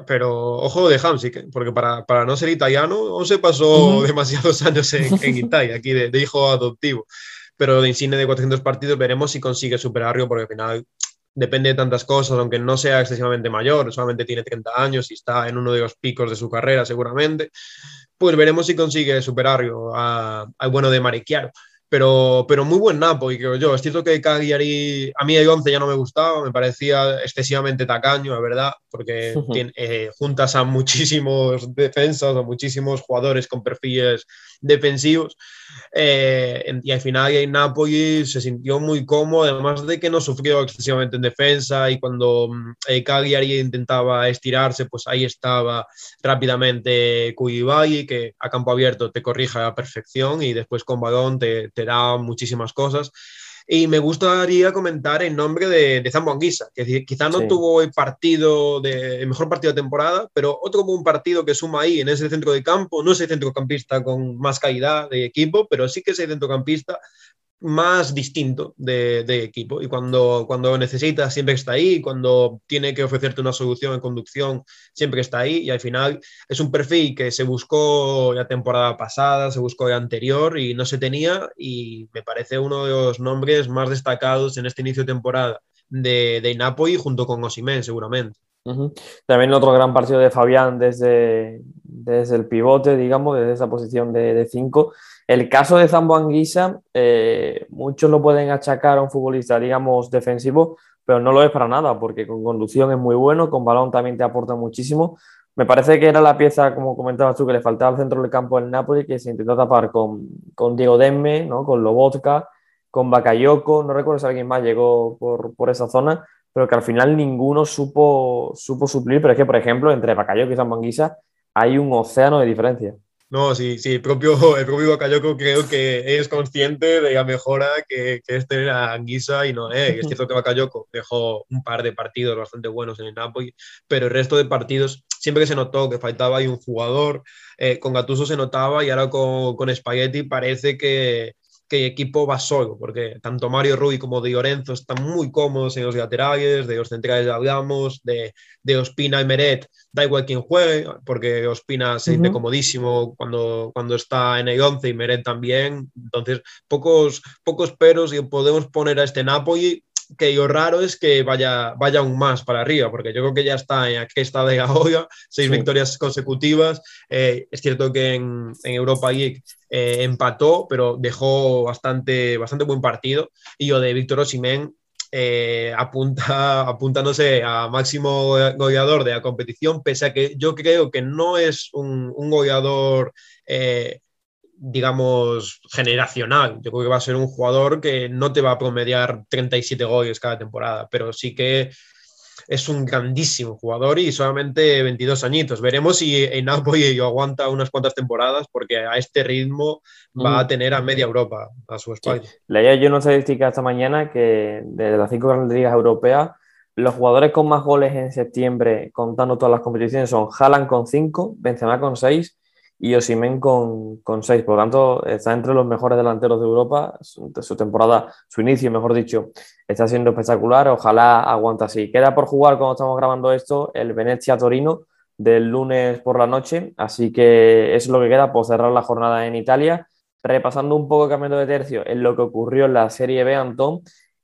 Pero ojo de Hamsik, porque para, para, no ser italiano no se pasó uh -huh. demasiados años en, en Italia, aquí de, de, hijo adoptivo. Pero de Insigne de 400 partidos veremos si consigue superarlo, porque al final depende de tantas cosas, aunque no sea excesivamente mayor, solamente tiene 30 años y está en uno de los picos de su carrera seguramente, pues veremos si consigue superar al bueno de Marichiaro. Pero, pero muy buen Napoli, creo yo. Es cierto que Cagliari, a mí el 11 ya no me gustaba, me parecía excesivamente tacaño, la verdad, porque eh, juntas a muchísimos defensas, a muchísimos jugadores con perfiles defensivos. Eh, y al final el Napoli se sintió muy cómodo, además de que no sufrió excesivamente en defensa y cuando mm, el Cagliari intentaba estirarse, pues ahí estaba rápidamente Koulibaly, que a campo abierto te corrija a la perfección y después con balón te, te da muchísimas cosas. Y me gustaría comentar el nombre de, de Zambo Anguisa, que quizá no tuvo el partido de, el mejor partido de temporada, pero otro un partido que suma ahí en ese centro de campo. No es el centrocampista con más calidad de equipo, pero sí que es el centrocampista más distinto de, equipo. Y cuando, cuando necesita siempre está ahí, cuando tiene que ofrecerte una solución en conducción siempre está ahí. Y al final es un perfil que se buscó la temporada pasada, se buscó la anterior y no se tenía. Y me parece uno de los nombres más destacados en este inicio de temporada de, de Napoli junto con Osimen seguramente. También otro gran partido de Fabián desde, desde el pivote, digamos, desde esa posición de 5. El caso de Zambo Anguisa, eh, muchos lo pueden achacar a un futbolista, digamos, defensivo, pero no lo es para nada, porque con conducción es muy bueno, con balón también te aporta muchísimo. Me parece que era la pieza, como comentabas tú, que le faltaba al centro del campo del Napoli, que se intentó tapar con, con Diego Demme, ¿no? con Lobotka, con Bakayoko, no recuerdo si alguien más llegó por, por, esa zona, pero que al final ninguno supo, supo suplir. Pero es que, por ejemplo, entre Bakayoko y Zambo Anguisa hay un océano de diferencia. No, sí, sí, el propio, el propio Bakayoko creo que es consciente de la mejora que, que es tener a Anguisa y no es cierto que Bakayoko dejó un par de partidos bastante buenos en el Napoli, pero el resto de partidos siempre que se notó que faltaba ahí un jugador, eh, con Gattuso se notaba y ahora con, con Spaghetti parece que, que equipo va solo, porque tanto Mario Rui como Di Lorenzo están muy cómodos en los laterales, de los centrales hablamos, de, de Ospina y Meret, da igual quién juegue, porque Ospina se siente comodísimo cuando, cuando está en el 11 y Meret también, entonces pocos, pocos peros y podemos poner a este Napoli que lo raro es que vaya, vaya aún más para arriba, porque yo creo que ya está en aquí está de olla, seis victorias consecutivas. Eh, es cierto que en, en Europa League eh, empató, pero dejó bastante, bastante buen partido. Y yo de Víctor Osimén eh, apunta, apuntándose a máximo goleador de la competición, pese a que yo creo que no es un, un goleador digamos, generacional. Yo creo que va a ser un jugador que no te va a promediar 37 goles cada temporada, pero sí que es un grandísimo jugador y solamente 22 añitos. Veremos si en Napoli aguanta unas cuantas temporadas porque a este ritmo va a mm. tener a media Europa a su espalda. Leía yo una estadística esta mañana que de las cinco grandes ligas europeas, los jugadores con más goles en septiembre, contando todas las competiciones, son Haaland con 5, Benzema con 6 y Osimen con, con seis. Por lo tanto, está entre los mejores delanteros de Europa. Su, temporada, su inicio, mejor dicho, está siendo espectacular. Ojalá aguante así. Queda por jugar cuando estamos grabando esto el Venecia Torino del lunes por la noche. Así que es lo que queda por cerrar la jornada en Italia. Repasando un poco cambiando de tercio en lo que ocurrió en la Serie B, Antón.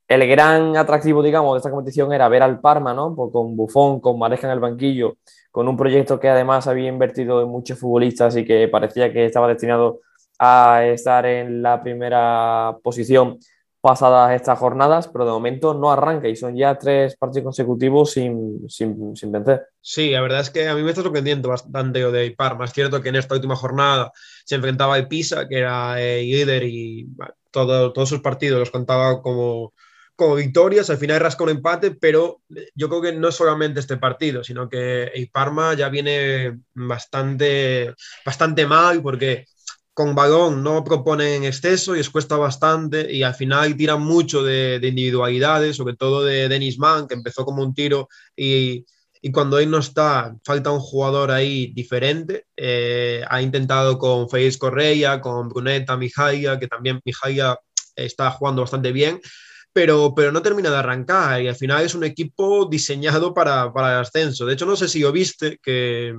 El gran atractivo, digamos, de esta competición era ver al Parma, ¿no? Con Buffon, con Maresca en el banquillo con un proyecto que además había invertido en muchos futbolistas y que parecía que estaba destinado a estar en la primera posición pasadas estas jornadas, pero de momento no arranca y son ya tres partidos consecutivos sin, sin, sin, vencer. Sí, la verdad es que a mí me está sorprendiendo bastante lo de Parma. Es cierto que en esta última jornada se enfrentaba a Pisa, que era el eh, líder y todo, todos sus partidos los contaba como como victorias, al final rasca un empate, pero yo creo que no es solamente este partido, sino que el Parma ya viene bastante, bastante mal porque con balón no proponen en exceso y les cuesta bastante y al final tiran mucho de, individualidades, sobre todo de Denis Mann, que empezó como un tiro y, y cuando él no está, falta un jugador ahí diferente. Eh, ha intentado con Félix Correa, con Brunetta, Mijaia, que también Mijaia está jugando bastante bien, pero, pero no termina de arrancar y al final es un equipo diseñado para, para el ascenso. De hecho, no sé si lo viste, que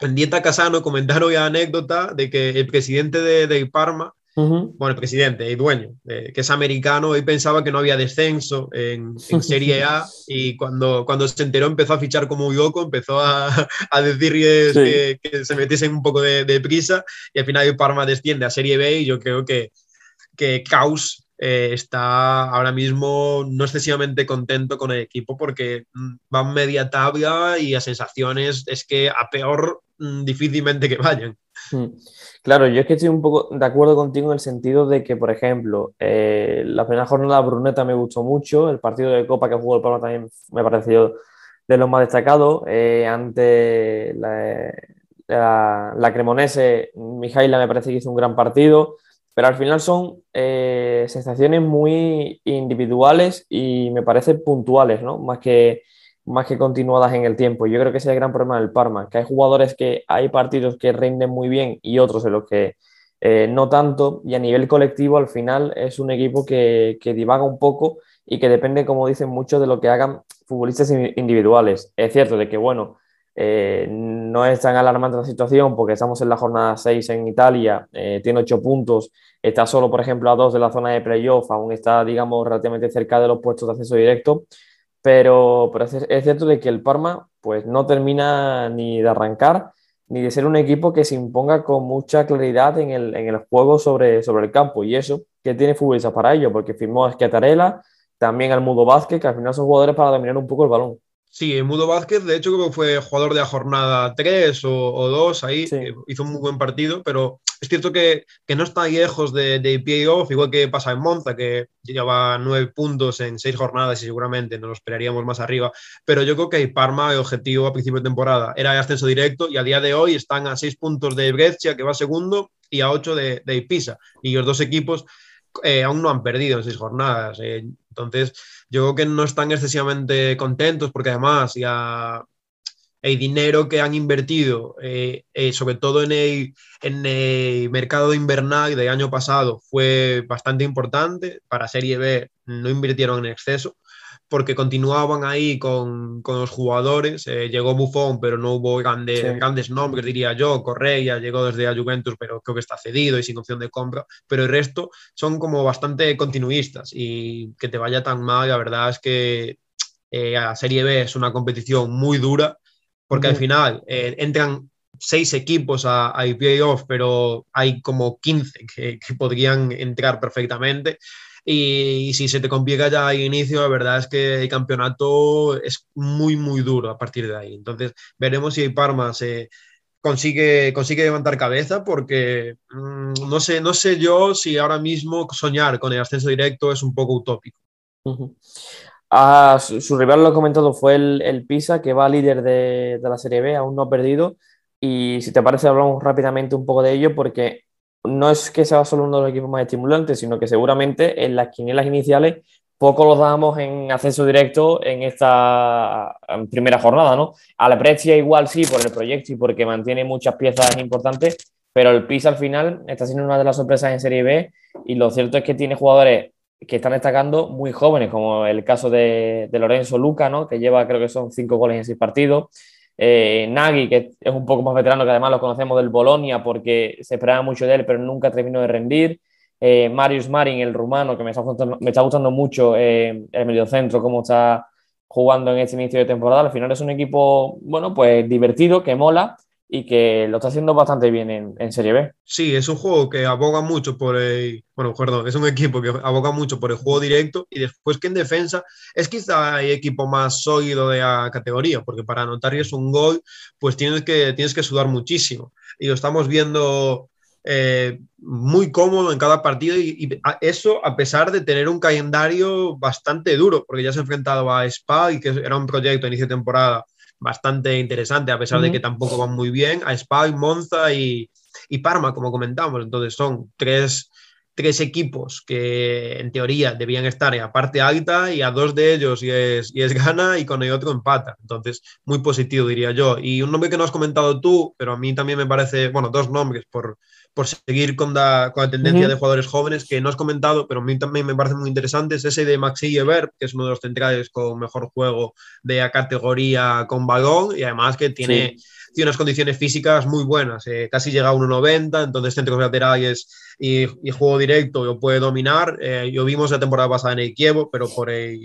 en Dieta Casano comentaron la anécdota de que el presidente de, de Parma bueno, el presidente y dueño, que es americano, y pensaba que no había descenso en, Serie A y cuando, cuando se enteró empezó a fichar como un loco, empezó a, a decirles que, se metiesen un poco de, prisa y al final Parma desciende a Serie B y yo creo que, que Caos eh, está ahora mismo no excesivamente contento con el equipo porque mm, va media tabla y a sensaciones es que a peor mm, difícilmente que vayan. Hmm. Claro, yo es que estoy un poco de acuerdo contigo en el sentido de que, por ejemplo, eh, la primera jornada Bruneta me gustó mucho, el partido de Copa que jugó el Palma también me pareció de los más destacados. Eh, ante la, la, Cremonese, Mijaila me parece que hizo un gran partido. Pero al final son eh, sensaciones muy individuales y me parece puntuales, ¿no? Más que, más que continuadas en el tiempo. Yo creo que ese es el gran problema del Parma, que hay jugadores que hay partidos que rinden muy bien y otros en los que eh, no tanto. Y a nivel colectivo, al final es un equipo que, que divaga un poco y que depende, como dicen muchos, de lo que hagan futbolistas individuales. Es cierto de que, bueno, eh, no es tan alarmante la situación porque estamos en la jornada 6 en Italia, eh, tiene 8 puntos, está solo, por ejemplo, a 2 de la zona de playoff, aún está, digamos, relativamente cerca de los puestos de acceso directo, pero, es, cierto de que el Parma pues, no termina ni de arrancar ni de ser un equipo que se imponga con mucha claridad en el, juego sobre, sobre el campo. Y eso, que tiene futbolistas para ello, porque firmó a Esquiatarela, también al Mudo Vázquez, que al final son jugadores para dominar un poco el balón. Sí, Mudo Vázquez, de hecho, creo que fue jugador de la jornada 3 o, 2 ahí, hizo un muy buen partido, pero es cierto que, no está lejos de, de playoff, igual que pasa en Monza, que lleva 9 puntos en 6 jornadas y seguramente nos lo esperaríamos más arriba, pero yo creo que Parma, el objetivo a principio de temporada era el ascenso directo y a día de hoy están a 6 puntos de Brescia, que va segundo, y a 8 de, de Pisa, y los dos equipos eh, aún no han perdido en 6 jornadas. Eh, entonces, yo creo que no están excesivamente contentos porque además ya el dinero que han invertido, eh, eh, sobre todo en el, en el mercado invernal del año pasado, fue bastante importante. Para Serie B no invirtieron en exceso porque continuaban ahí con, con los jugadores. Eh, llegó Buffon, pero no hubo grandes, grandes nombres, diría yo. Correa llegó desde a Juventus, pero creo que está cedido y sin opción de compra. Pero el resto son como bastante continuistas y que te vaya tan mal, la verdad es que eh, a Serie B es una competición muy dura, porque al final eh, entran seis equipos a, a playoff, pero hay como 15 que, que podrían entrar perfectamente. Y, si se te complica ya al inicio, la verdad es que el campeonato es muy, muy duro a partir de ahí. Entonces, veremos si Parma se consigue, consigue levantar cabeza, porque mm, no, sé, no sé yo si ahora mismo soñar con el ascenso directo es un poco utópico. Ah, su, rival, lo ha comentado, fue el, Pisa, que va líder de, de la Serie B, aún no ha perdido. Y si te parece, hablamos rápidamente un poco de ello, porque no es que sea solo uno de los equipos más estimulantes, sino que seguramente en las quinielas iniciales poco los damos en acceso directo en esta primera jornada, ¿no? A la Brescia igual sí por el proyecto y porque mantiene muchas piezas importantes, pero el PIS al final está siendo una de las sorpresas en Serie B y lo cierto es que tiene jugadores que están destacando muy jóvenes, como el caso de, de Lorenzo Luca, ¿no? Que lleva creo que son cinco goles en seis partidos. Eh, Nagy, que es un poco más veterano, que además lo conocemos del Bolonia porque se esperaba mucho de él, pero nunca terminó de rendir. Eh, Marius Marin, el rumano, que me está gustando, mucho eh, el mediocentro, cómo está jugando en este inicio de temporada. Al final es un equipo, bueno, pues divertido, que mola y que lo está haciendo bastante bien en, Serie B. Sí, es un juego que aboga mucho por el. Bueno, perdón, es un equipo que aboga mucho por el juego directo y después que en defensa es quizá el equipo más sólido de la categoría, porque para anotar es un gol, pues tienes que, tienes que sudar muchísimo. Y lo estamos viendo eh, muy cómodo en cada partido y, eso a pesar de tener un calendario bastante duro, porque ya se ha enfrentado a Spa y que era un proyecto a inicio de temporada bastante interesante, a pesar de que tampoco van muy bien, a Spa, Monza y, Parma, como comentamos. Entonces son tres tres equipos que en teoría debían estar en la parte alta y a dos de ellos y es, y es gana y con el otro empata. Entonces, muy positivo diría yo. Y un nombre que no has comentado tú, pero a mí también me parece, bueno, dos nombres por, por seguir con la, con la tendencia de jugadores jóvenes que no has comentado, pero a mí también me parece muy interesante, es ese de Maxi Eber, que es uno de los centrales con mejor juego de la categoría con balón y además que tiene, tiene unas condiciones físicas muy buenas, eh, casi llega a 1,90, entonces centros laterales y, y, juego directo lo puede dominar. Eh, yo vimos la temporada pasada en el Kievo, pero por, el,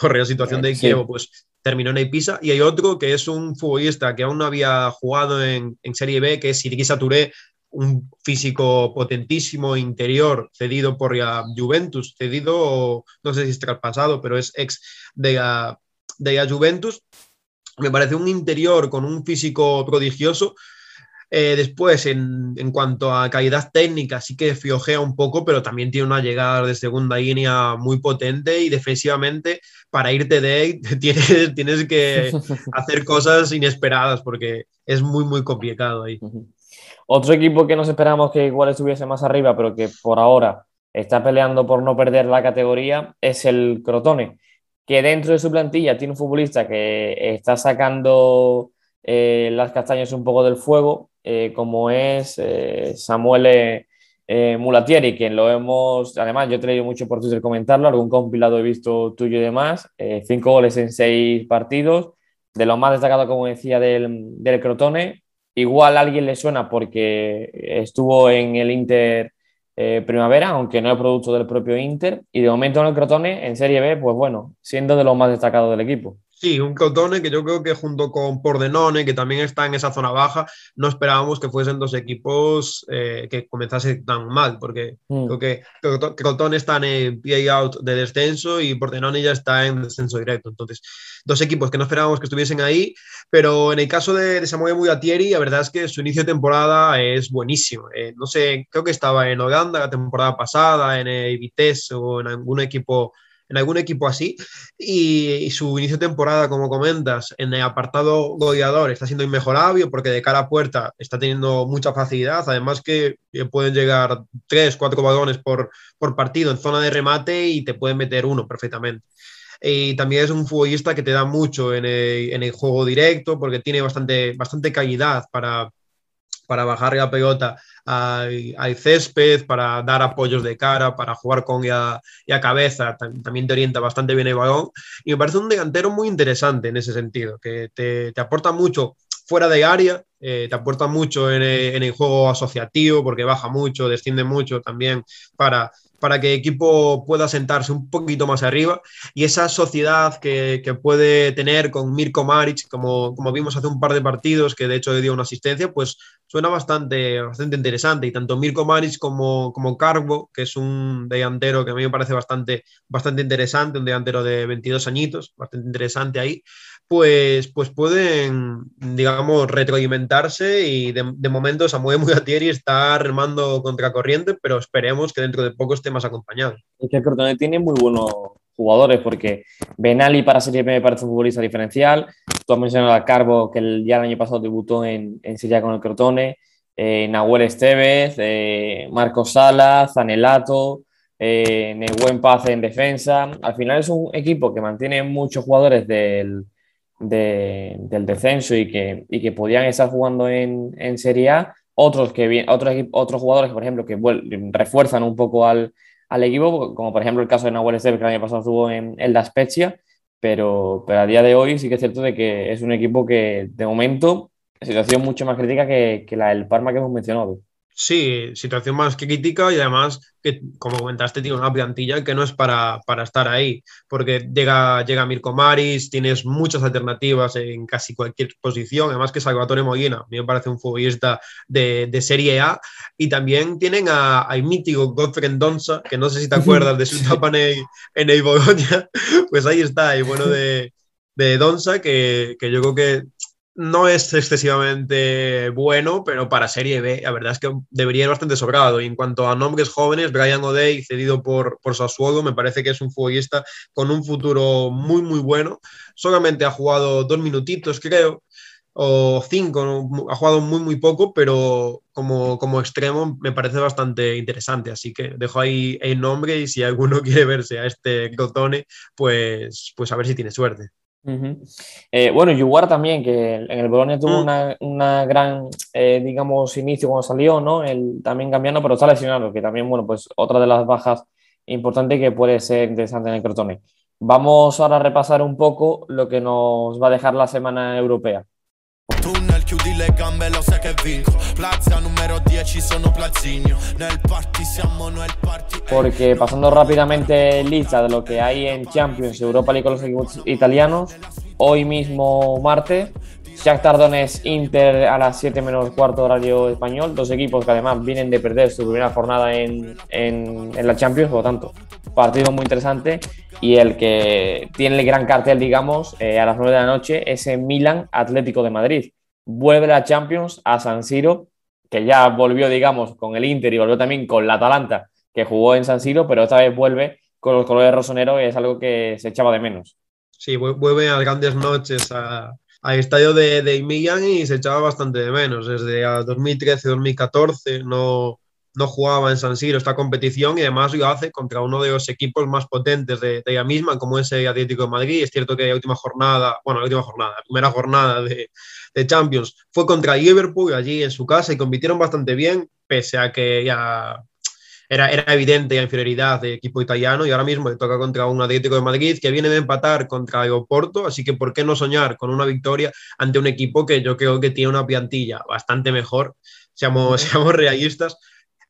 por la situación de Kievo, pues terminó en el Pisa. Y hay otro que es un futbolista que aún no había jugado en, en Serie B, que es Sirgisa Touré, un físico potentísimo interior cedido por la Juventus, cedido, no sé si es traspasado, pero es ex de la, de la Juventus. Me parece un interior con un físico prodigioso. Eh, después, en, en, cuanto a calidad técnica, sí que fiojea un poco, pero también tiene una llegada de segunda línea muy potente y defensivamente, para irte de ahí, tienes, tienes que hacer cosas inesperadas porque es muy, muy complicado ahí. Otro equipo que nos esperamos que igual estuviese más arriba, pero que por ahora está peleando por no perder la categoría, es el Crotone, que dentro de su plantilla tiene un futbolista que está sacando eh, las castañas un poco del fuego, eh, como es eh, Samuel eh, Mulatieri, que lo hemos, además yo he traído mucho por Twitter comentarlo, algún compilado he visto tuyo y demás, cinco goles en seis partidos, de lo más destacado, como decía, del, del Crotone, Igual a alguien le suena porque estuvo en el Inter eh, Primavera, aunque no es producto del propio Inter, y de momento en el Crotone, en Serie B, pues bueno, siendo de los más destacados del equipo. Sí, un Crotone que yo creo que junto con Pordenone, que también está en esa zona baja, no esperábamos que fuesen dos equipos eh, que comenzasen tan mal, porque mm. creo que Crotone está en el play-out de descenso y Pordenone ya está en descenso directo. Entonces, dos equipos que no esperábamos que estuviesen ahí, pero en el caso de, de Samuel Muyatieri, la verdad es que su inicio de temporada es buenísimo. Eh, no sé, creo que estaba en Holanda la temporada pasada, en el Vitesse o en algún equipo en algún equipo así. Y, su inicio de temporada, como comentas, en el apartado goleador está siendo inmejorable porque de cara a puerta está teniendo mucha facilidad. Además que pueden llegar tres, cuatro balones por, por partido en zona de remate y te pueden meter uno perfectamente y también es un futbolista que te da mucho en el, en el, juego directo porque tiene bastante, bastante calidad para, para bajar la pelota hay, césped, para dar apoyos de cara, para jugar con ya cabeza, también te orienta bastante bien el balón. Y me parece un delantero muy interesante en ese sentido, que te, te aporta mucho fuera de área, eh, te aporta mucho en el, en el, juego asociativo porque baja mucho, desciende mucho también para para que el equipo pueda sentarse un poquito más arriba y esa sociedad que, que puede tener con Mirko Maric, como, como, vimos hace un par de partidos, que de hecho le dio una asistencia, pues suena bastante, bastante interesante. Y tanto Mirko Maric como, como Carbo, que es un delantero que a mí me parece bastante, bastante interesante, un delantero de 22 añitos, bastante interesante ahí, pues, pues pueden, digamos, retroalimentarse y de, de momento Samuel Mugatieri está remando contra corriente, pero esperemos que dentro de poco esté más acompañado. Es que el Crotone tiene muy buenos jugadores porque Benali para Serie B me parece un futbolista diferencial, tú has mencionado a Carbo que ya el año pasado debutó en, en Serie con el Crotone, eh, Nahuel Estevez, eh, Marcos Sala, Zanelato, eh, Buen Paz en defensa, al final es un equipo que mantiene muchos jugadores del de, del descenso y que, y que podían estar jugando en, en Serie A, otros, que, otros, otros jugadores, por ejemplo, que refuerzan un poco al, al, equipo, como por ejemplo el caso de Nahuel Esteves, que el año pasado estuvo en el La Spezia, pero, pero a día de hoy sí que es cierto de que es un equipo que de momento, situación mucho más crítica que, que la del Parma que hemos mencionado. Sí, situación más que crítica y además que, como comentaste, tiene una plantilla que no es para, para estar ahí, porque llega, llega Mirko Maris, tienes muchas alternativas en casi cualquier posición, además que Salvatore Molina, a mí me parece un futbolista de, de Serie A, y también tienen a, a mítico Godfrey Donza, que no sé si te acuerdas de su etapa en el, en el Bologna, pues ahí está, y bueno de, de Donza, que, que yo creo que no es excesivamente bueno, pero para Serie B, la verdad es que debería ir bastante sobrado. Y en cuanto a nombres jóvenes, Brian O'Day, cedido por, por Sassuolo, me parece que es un futbolista con un futuro muy, muy bueno. Solamente ha jugado dos minutitos, creo. o cinco, ha jugado muy, muy poco, pero como, como extremo me parece bastante interesante. Así que dejo ahí el nombre y si alguno quiere verse a este Crotone, pues, pues a ver si tiene suerte. Eh, bueno, Yuguar también, que en el Bolonia tuvo mm. una, una, gran, eh, digamos, inicio cuando salió, ¿no? El, también cambiando, pero está lesionado, que también, bueno, pues otra de las bajas importantes que puede ser interesante en el Crotone. Vamos ahora a repasar un poco lo que nos va a dejar la semana europea. Tunnel, chiudi le gambe, lo sai che vinco. Plaza numero 10, sono Plazinio. Nel party siamo noi il party. Porque pasando rápidamente lista de lo que hay en Champions, Europa League con los equipos italianos, hoy mismo martes, Shakhtar Donetsk Inter a las 7 menos cuarto horario español, dos equipos que además vienen de perder su primera jornada en, en, la Champions, por lo tanto, partido muy interesante y el que tiene el gran cartel, digamos, eh, a las 9 de la noche es en Milan Atlético de Madrid. Vuelve la Champions a San Siro, que ya volvió, digamos, con el Inter y volvió también con la Atalanta, que jugó en San Siro, pero esta vez vuelve con los colores rosonero y es algo que se echaba de menos. Sí, vuelve a grandes noches al estadio de, de Milan y se echaba bastante de menos. Desde 2013-2014 no, no jugaba en San Siro esta competición y además lo hace contra uno de los equipos más potentes de, ella misma, como es el Atlético de Madrid. Es cierto que la última jornada, bueno, la última jornada, la primera jornada de, de Champions fue contra Liverpool allí en su casa y compitieron bastante bien, pese a que ya era, era, evidente la inferioridad del equipo italiano y ahora mismo le toca contra un Atlético de Madrid que viene de empatar contra el Oporto, así que ¿por qué no soñar con una victoria ante un equipo que yo creo que tiene una plantilla bastante mejor? Seamos, seamos realistas,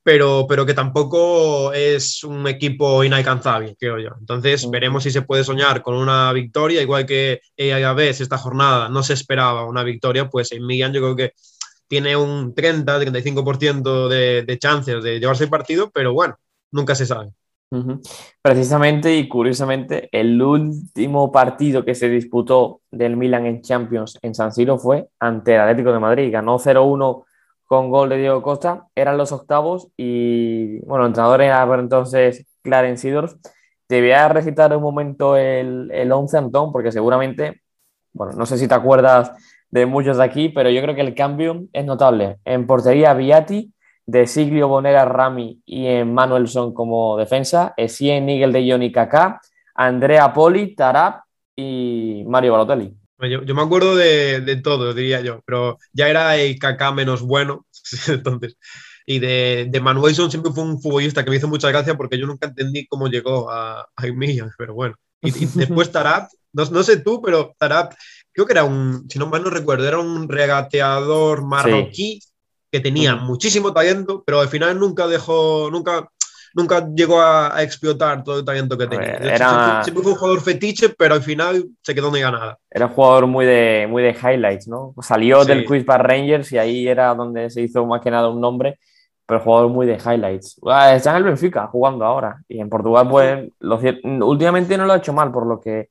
pero, pero que tampoco es un equipo inalcanzable, creo yo. Entonces veremos si se puede soñar con una victoria, igual que a vez esta jornada no se esperaba una victoria, pues en Milan yo creo que tiene un 30-35% de, de chances de llevarse el partido, pero bueno, nunca se sabe. Precisamente y curiosamente, el último partido que se disputó del Milan en Champions en San Siro fue ante el Atlético de Madrid. Ganó 0-1 con gol de Diego Costa, eran los octavos y, bueno, entrenador era entonces Clarence Sidorf. Te voy a recitar un momento el, el 11, Antón, porque seguramente, bueno, no sé si te acuerdas de muchos de aquí, pero yo creo que el cambio es notable. En portería, Viati, de Siglio Bonera Rami y en Manuelson como defensa, Essien Nigel de Johnny Kaká, Andrea Poli, Tarap y Mario Balotelli. Yo, me acuerdo de, de, todo, diría yo, pero ya era el Kaká menos bueno, entonces. Y de, de Manuelson siempre fue un futbolista que me hizo mucha gracia porque yo nunca entendí cómo llegó a, a pero bueno. Y, después Tarap, no, no, sé tú, pero Tarap, creo que era un, si no mal no recuerdo, era un regateador marroquí que tenía muchísimo talento, pero al final nunca dejó, nunca nunca llegó a, explotar todo el talento que tenía. Era... Siempre, fue un jugador fetiche, pero al final se quedó ni ganada. Era un jugador muy de, muy de highlights, ¿no? Salió del Quiz Bar Rangers y ahí era donde se hizo más que nada un nombre, pero jugador muy de highlights. Ah, está en el Benfica jugando ahora y en Portugal, pues, últimamente no lo ha hecho mal por lo que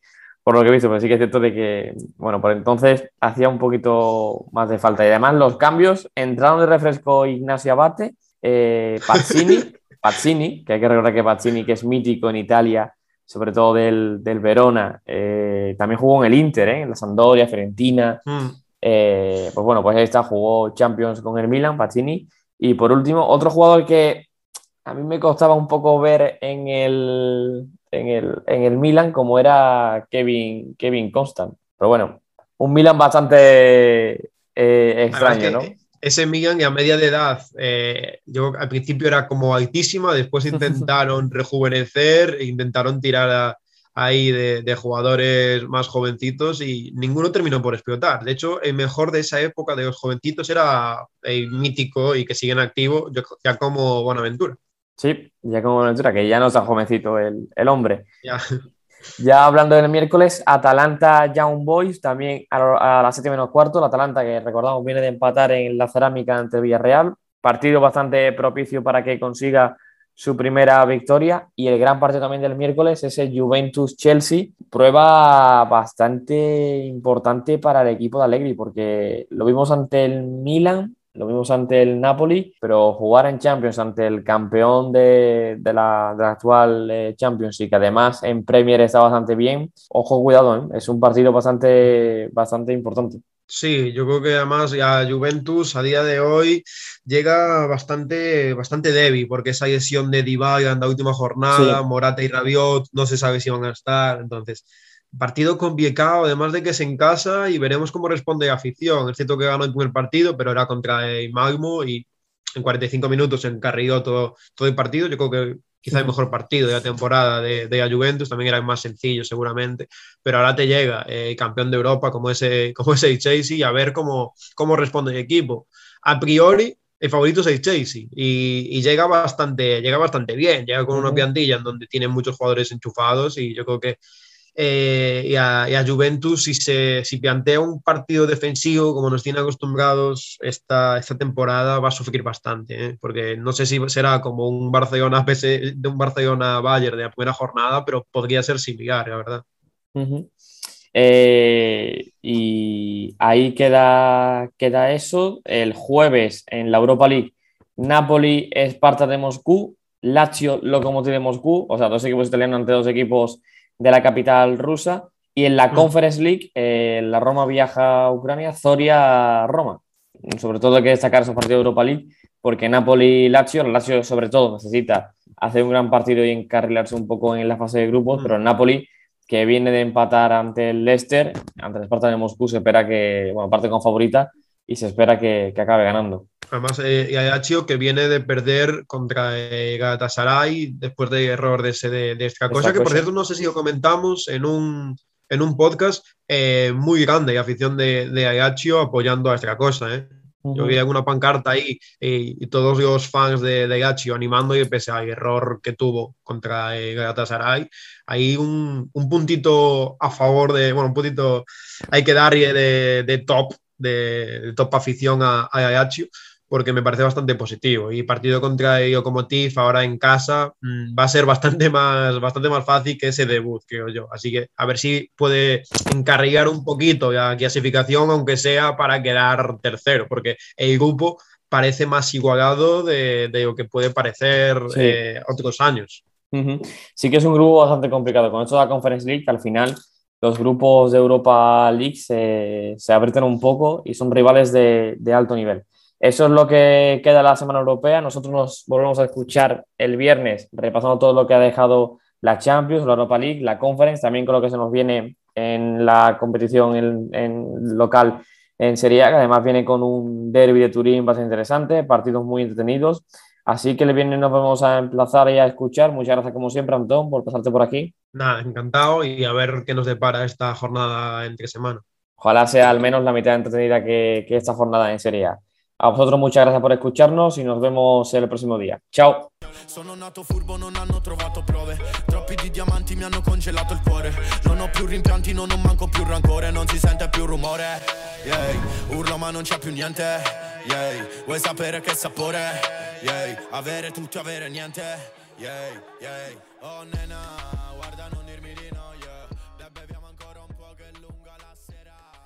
por lo que he visto, pero sí que es cierto de que, bueno, por entonces hacía un poquito más de falta. Y además los cambios, entraron de refresco Ignacio Abate, eh, Pazzini, Pazzini, que hay que recordar que Pazzini, que es mítico en Italia, sobre todo del, del Verona, eh, también jugó en el Inter, ¿eh? en la Sampdoria, Fiorentina. Mm. Eh, pues bueno, pues ahí está, jugó Champions con el Milan, Pazzini. Y por último, otro jugador que a mí me costaba un poco ver en el, en el, en el Milan, como era Kevin, Kevin Constant. Pero bueno, un Milan bastante extraño, ¿no? ese Milan a media de edad, eh, yo al principio era como altísima, después intentaron rejuvenecer, intentaron tirar ahí de, jugadores más jovencitos y ninguno terminó por explotar. De hecho, el mejor de esa época de los jovencitos era el mítico y que sigue en activo, ya como Buenaventura. Sí, ya como Buenaventura, que ya no está jovencito el, el hombre. Ya. Ya hablando del miércoles, Atalanta Young Boys, también a, las 7 menos cuarto. La Atalanta, que recordamos, viene de empatar en la cerámica ante Villarreal. Partido bastante propicio para que consiga su primera victoria. Y el gran partido también del miércoles es el Juventus-Chelsea. Prueba bastante importante para el equipo de Allegri, porque lo vimos ante el Milan lo vimos ante el Napoli, pero jugar en Champions ante el campeón de, de, la, de la, actual eh, Champions y que además en Premier está bastante bien, ojo, cuidado, ¿eh? es un partido bastante, bastante importante. Sí, yo creo que además ya Juventus a día de hoy llega bastante, bastante débil porque esa lesión de Dybala en la última jornada, Morata y Rabiot no se sabe si van a estar, entonces partido complicado, además de que es en casa y veremos cómo responde la afición. Es cierto que ganó el primer partido, pero era contra el Magmo y en 45 minutos encarriló todo, todo el partido. Yo creo que quizá el mejor partido de la temporada de, de la Juventus, también era el más sencillo seguramente, pero ahora te llega el campeón de Europa como ese, como ese Chelsea y a ver cómo, cómo responde el equipo. A priori, el favorito es el Chelsea y, y, llega, bastante, llega bastante bien, llega con una plantilla en donde tiene muchos jugadores enchufados y yo creo que eh, y, a, Juventus si, se, si plantea un partido defensivo como nos tiene acostumbrados esta, esta temporada va a sufrir bastante, ¿eh? porque no sé si será como un Barcelona de un Barcelona Bayern de la primera jornada, pero podría ser similar, la verdad. Eh, y ahí queda, queda eso. El jueves en la Europa League, Napoli, Esparta de Moscú, Lazio, Lokomotiv de Moscú, o sea, dos equipos italianos ante dos equipos de la capital rusa. Y en la mm. Conference League, eh, la Roma viaja a Ucrania, Zoria Roma. Sobre todo hay que destacar esos partidos de Europa League, porque Napoli-Lazio, Lazio sobre todo necesita hacer un gran partido y encarrilarse un poco en la fase de grupos, mm. pero el Napoli, que viene de empatar ante el Leicester, ante el Sparta de Moscú, se espera que, bueno, parte con favorita y se espera que, que acabe ganando. Además, eh, Ajaccio que viene de perder contra eh, Galatasaray después del error de ese de, esta cosa, que por cierto no sé si lo comentamos en un, en un podcast eh, muy grande, afición de, de Ajaccio apoyando a esta cosa. ¿eh? Yo vi alguna pancarta ahí y, todos los fans de, de Ajaccio animando y pese al error que tuvo contra eh, Galatasaray, hay un, un, puntito a favor de, bueno, un puntito hay que dar de, de top, de, top afición a, a porque me parece bastante positivo. Y partido contra Lokomotiv ahora en casa mm, va a ser bastante más, bastante más fácil que ese debut, creo yo. Así que a ver si puede encarrilar un poquito la clasificación, aunque sea para quedar tercero, porque el grupo parece más igualado de, lo que puede parecer eh, otros años. Sí que es un grupo bastante complicado. Con esto de la Conference League, al final los grupos de Europa League se, se aprietan un poco y son rivales de, de alto nivel. Eso es lo que queda la Semana Europea. Nosotros nos volvemos a escuchar el viernes repasando todo lo que ha dejado la Champions, la Europa League, la Conference, también con lo que se nos viene en la competición en, local en Serie A, que además viene con un derby de Turín bastante interesante, partidos muy entretenidos. Así que el viernes nos vamos a emplazar y a escuchar. Muchas gracias como siempre, Antón, por pasarte por aquí. Nada, encantado y a ver qué nos depara esta jornada entre semana. Ojalá sea al menos la mitad entretenida que, que esta jornada en Serie A. A vosotros muchas gracias por escucharnos y nos vemos el próximo día. Ciao. Sono nato furbo, non hanno trovato prove. Troppi di diamanti mi hanno congelato il cuore. Non ho più rimpianti, non ho manco più rancore. Non si sente più rumore. Yeah. Urlo ma non c'è più niente. Yeah. Vuoi sapere che sapore? Yeah. Avere tutto, avere niente. Yeah. Yeah. Oh nena, guarda